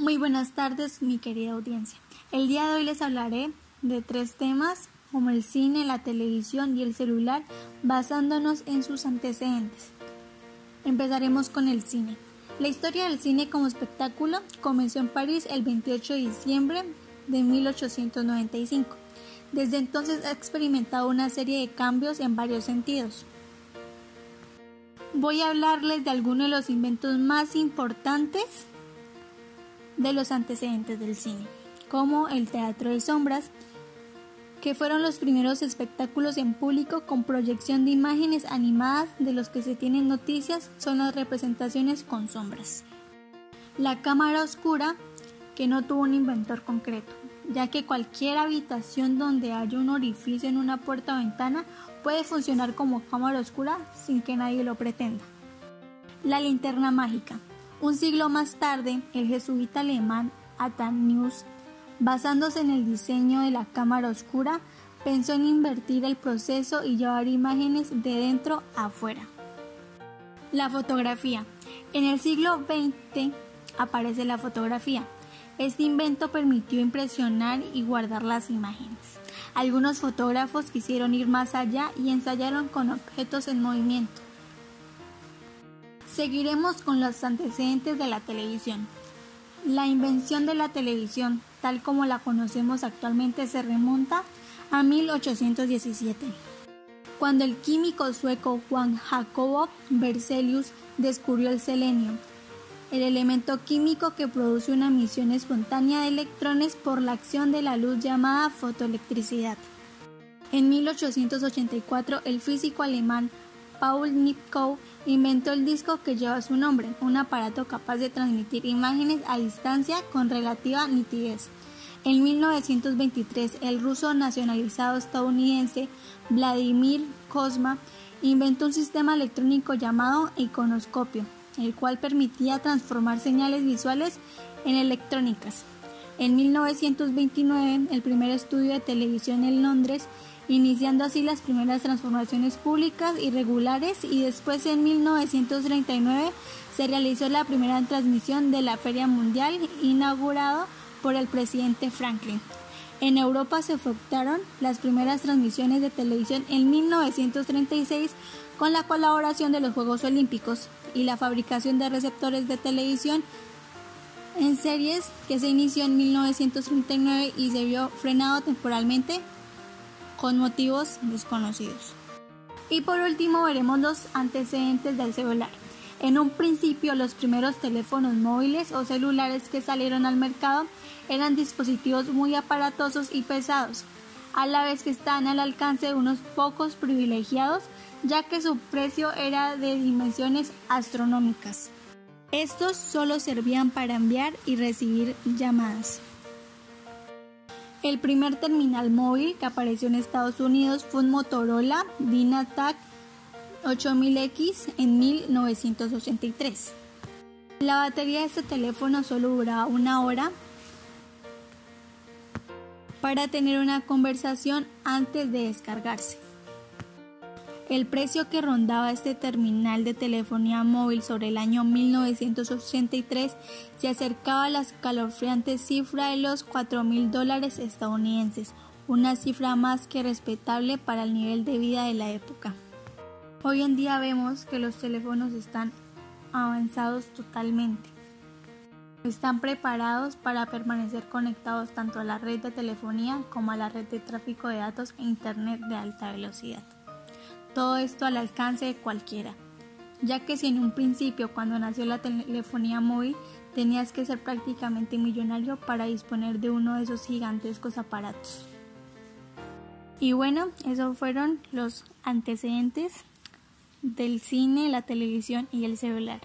Muy buenas tardes, mi querida audiencia. El día de hoy les hablaré de tres temas como el cine, la televisión y el celular, basándonos en sus antecedentes. Empezaremos con el cine. La historia del cine como espectáculo comenzó en París el 28 de diciembre de 1895. Desde entonces ha experimentado una serie de cambios en varios sentidos. Voy a hablarles de algunos de los inventos más importantes de los antecedentes del cine, como el teatro de sombras, que fueron los primeros espectáculos en público con proyección de imágenes animadas de los que se tienen noticias son las representaciones con sombras. La cámara oscura, que no tuvo un inventor concreto, ya que cualquier habitación donde haya un orificio en una puerta o ventana puede funcionar como cámara oscura sin que nadie lo pretenda. La linterna mágica, un siglo más tarde, el jesuita alemán Athanasius, basándose en el diseño de la cámara oscura, pensó en invertir el proceso y llevar imágenes de dentro a afuera. La fotografía. En el siglo XX aparece la fotografía. Este invento permitió impresionar y guardar las imágenes. Algunos fotógrafos quisieron ir más allá y ensayaron con objetos en movimiento. Seguiremos con los antecedentes de la televisión. La invención de la televisión, tal como la conocemos actualmente, se remonta a 1817, cuando el químico sueco Juan Jacobo Berzelius descubrió el selenio, el elemento químico que produce una emisión espontánea de electrones por la acción de la luz llamada fotoelectricidad. En 1884, el físico alemán Paul Nipkow inventó el disco que lleva su nombre, un aparato capaz de transmitir imágenes a distancia con relativa nitidez. En 1923, el ruso nacionalizado estadounidense Vladimir Kozma inventó un sistema electrónico llamado iconoscopio, el cual permitía transformar señales visuales en electrónicas. En 1929, el primer estudio de televisión en Londres iniciando así las primeras transformaciones públicas y regulares y después en 1939 se realizó la primera transmisión de la Feria Mundial inaugurado por el presidente Franklin. En Europa se efectuaron las primeras transmisiones de televisión en 1936 con la colaboración de los Juegos Olímpicos y la fabricación de receptores de televisión en series que se inició en 1939 y se vio frenado temporalmente con motivos desconocidos. Y por último veremos los antecedentes del celular. En un principio los primeros teléfonos móviles o celulares que salieron al mercado eran dispositivos muy aparatosos y pesados, a la vez que estaban al alcance de unos pocos privilegiados, ya que su precio era de dimensiones astronómicas. Estos solo servían para enviar y recibir llamadas. El primer terminal móvil que apareció en Estados Unidos fue un Motorola Dynatac 8000X en 1983. La batería de este teléfono solo duraba una hora para tener una conversación antes de descargarse. El precio que rondaba este terminal de telefonía móvil sobre el año 1983 se acercaba a la escalofriante cifra de los 4 mil dólares estadounidenses, una cifra más que respetable para el nivel de vida de la época. Hoy en día vemos que los teléfonos están avanzados totalmente. Están preparados para permanecer conectados tanto a la red de telefonía como a la red de tráfico de datos e Internet de alta velocidad. Todo esto al alcance de cualquiera, ya que si en un principio cuando nació la telefonía móvil tenías que ser prácticamente millonario para disponer de uno de esos gigantescos aparatos. Y bueno, esos fueron los antecedentes del cine, la televisión y el celular.